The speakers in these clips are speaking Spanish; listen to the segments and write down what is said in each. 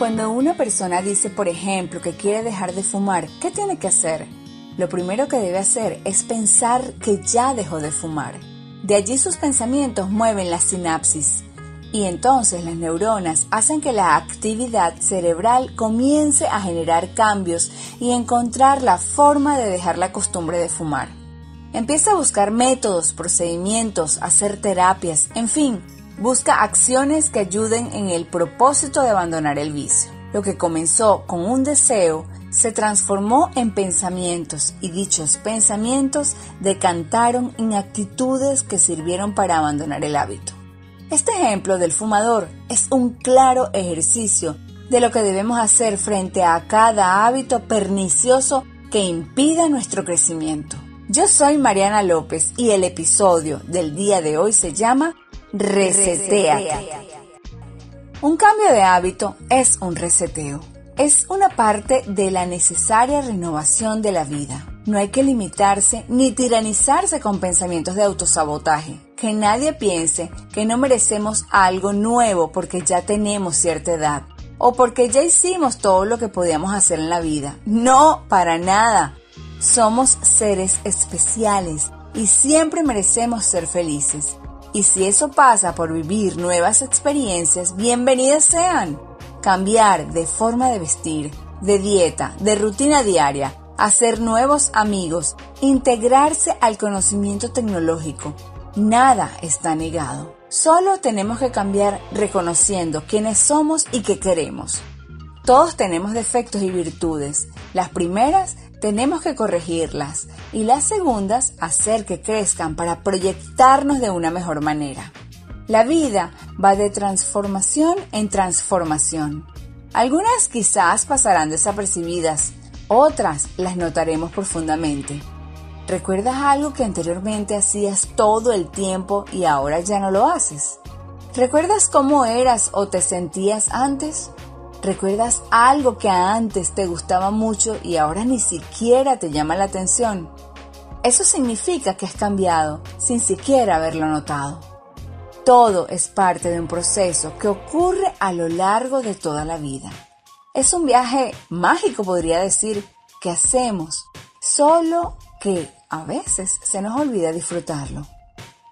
Cuando una persona dice, por ejemplo, que quiere dejar de fumar, ¿qué tiene que hacer? Lo primero que debe hacer es pensar que ya dejó de fumar. De allí sus pensamientos mueven la sinapsis y entonces las neuronas hacen que la actividad cerebral comience a generar cambios y encontrar la forma de dejar la costumbre de fumar. Empieza a buscar métodos, procedimientos, hacer terapias, en fin, busca acciones que ayuden en el propósito de abandonar el vicio. Lo que comenzó con un deseo se transformó en pensamientos y dichos pensamientos decantaron en actitudes que sirvieron para abandonar el hábito. Este ejemplo del fumador es un claro ejercicio de lo que debemos hacer frente a cada hábito pernicioso que impida nuestro crecimiento. Yo soy Mariana López y el episodio del día de hoy se llama Resetea. Un cambio de hábito es un reseteo. Es una parte de la necesaria renovación de la vida. No hay que limitarse ni tiranizarse con pensamientos de autosabotaje. Que nadie piense que no merecemos algo nuevo porque ya tenemos cierta edad o porque ya hicimos todo lo que podíamos hacer en la vida. No, para nada. Somos seres especiales y siempre merecemos ser felices. Y si eso pasa por vivir nuevas experiencias, bienvenidas sean. Cambiar de forma de vestir, de dieta, de rutina diaria, hacer nuevos amigos, integrarse al conocimiento tecnológico. Nada está negado. Solo tenemos que cambiar reconociendo quiénes somos y qué queremos. Todos tenemos defectos y virtudes. Las primeras tenemos que corregirlas y las segundas hacer que crezcan para proyectarnos de una mejor manera. La vida va de transformación en transformación. Algunas quizás pasarán desapercibidas, otras las notaremos profundamente. ¿Recuerdas algo que anteriormente hacías todo el tiempo y ahora ya no lo haces? ¿Recuerdas cómo eras o te sentías antes? ¿Recuerdas algo que antes te gustaba mucho y ahora ni siquiera te llama la atención? Eso significa que has cambiado sin siquiera haberlo notado. Todo es parte de un proceso que ocurre a lo largo de toda la vida. Es un viaje mágico, podría decir, que hacemos, solo que a veces se nos olvida disfrutarlo.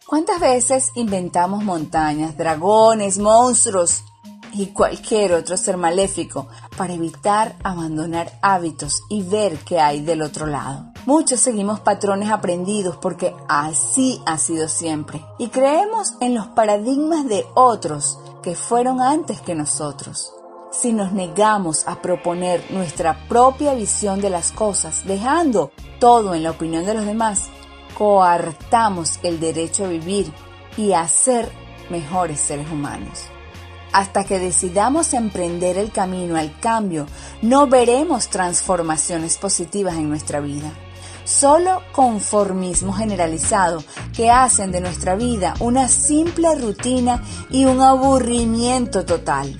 ¿Cuántas veces inventamos montañas, dragones, monstruos y cualquier otro ser maléfico para evitar abandonar hábitos y ver qué hay del otro lado. Muchos seguimos patrones aprendidos porque así ha sido siempre y creemos en los paradigmas de otros que fueron antes que nosotros. Si nos negamos a proponer nuestra propia visión de las cosas, dejando todo en la opinión de los demás, coartamos el derecho a vivir y a ser mejores seres humanos. Hasta que decidamos emprender el camino al cambio, no veremos transformaciones positivas en nuestra vida. Solo conformismo generalizado que hacen de nuestra vida una simple rutina y un aburrimiento total.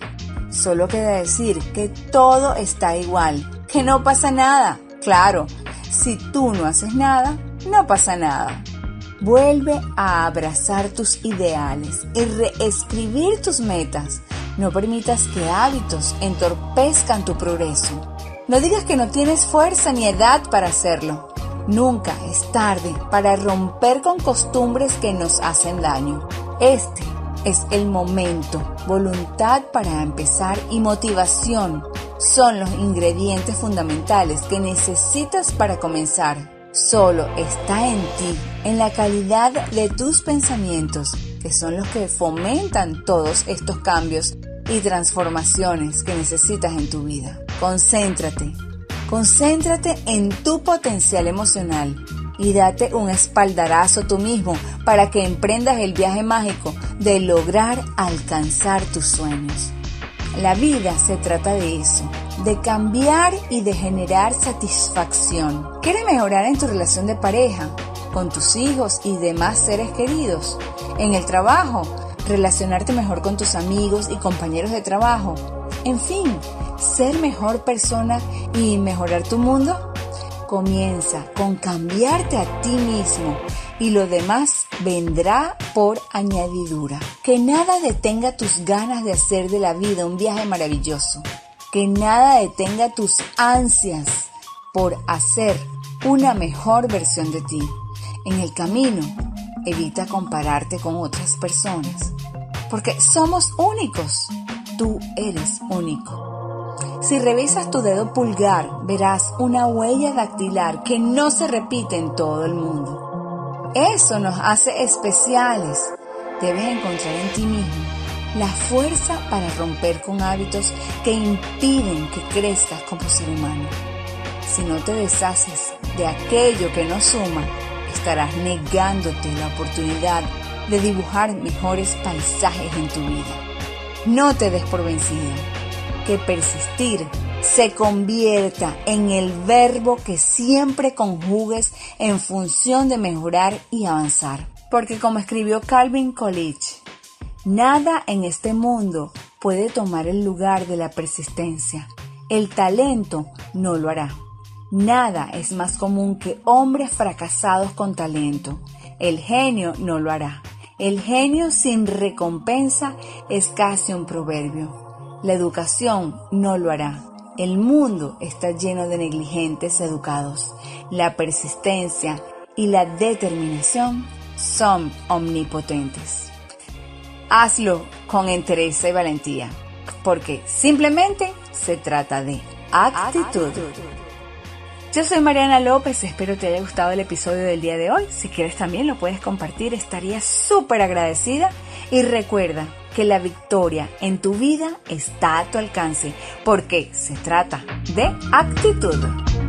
Solo queda decir que todo está igual, que no pasa nada. Claro, si tú no haces nada, no pasa nada. Vuelve a abrazar tus ideales y reescribir tus metas. No permitas que hábitos entorpezcan tu progreso. No digas que no tienes fuerza ni edad para hacerlo. Nunca es tarde para romper con costumbres que nos hacen daño. Este es el momento. Voluntad para empezar y motivación son los ingredientes fundamentales que necesitas para comenzar. Solo está en ti, en la calidad de tus pensamientos, que son los que fomentan todos estos cambios y transformaciones que necesitas en tu vida. Concéntrate, concéntrate en tu potencial emocional y date un espaldarazo tú mismo para que emprendas el viaje mágico de lograr alcanzar tus sueños. La vida se trata de eso, de cambiar y de generar satisfacción. ¿Quieres mejorar en tu relación de pareja, con tus hijos y demás seres queridos? En el trabajo, relacionarte mejor con tus amigos y compañeros de trabajo. En fin, ser mejor persona y mejorar tu mundo. Comienza con cambiarte a ti mismo y lo demás vendrá por añadidura. Que nada detenga tus ganas de hacer de la vida un viaje maravilloso. que nada detenga tus ansias por hacer una mejor versión de ti. En el camino, evita compararte con otras personas, porque somos únicos. Tú eres único. Si revisas tu dedo pulgar, verás una huella dactilar que no se repite en todo el mundo. Eso nos hace especiales. Debes encontrar en ti mismo la fuerza para romper con hábitos que impiden que crezcas como ser humano. Si no te deshaces de aquello que no suma, estarás negándote la oportunidad de dibujar mejores paisajes en tu vida. No te des por vencida. Que persistir se convierta en el verbo que siempre conjugues en función de mejorar y avanzar. Porque como escribió Calvin Coolidge, nada en este mundo puede tomar el lugar de la persistencia. El talento no lo hará. Nada es más común que hombres fracasados con talento. El genio no lo hará. El genio sin recompensa es casi un proverbio. La educación no lo hará. El mundo está lleno de negligentes educados. La persistencia y la determinación son omnipotentes. Hazlo con entereza y valentía, porque simplemente se trata de actitud. Yo soy Mariana López, espero te haya gustado el episodio del día de hoy. Si quieres también lo puedes compartir, estaría súper agradecida. Y recuerda que la victoria en tu vida está a tu alcance, porque se trata de actitud.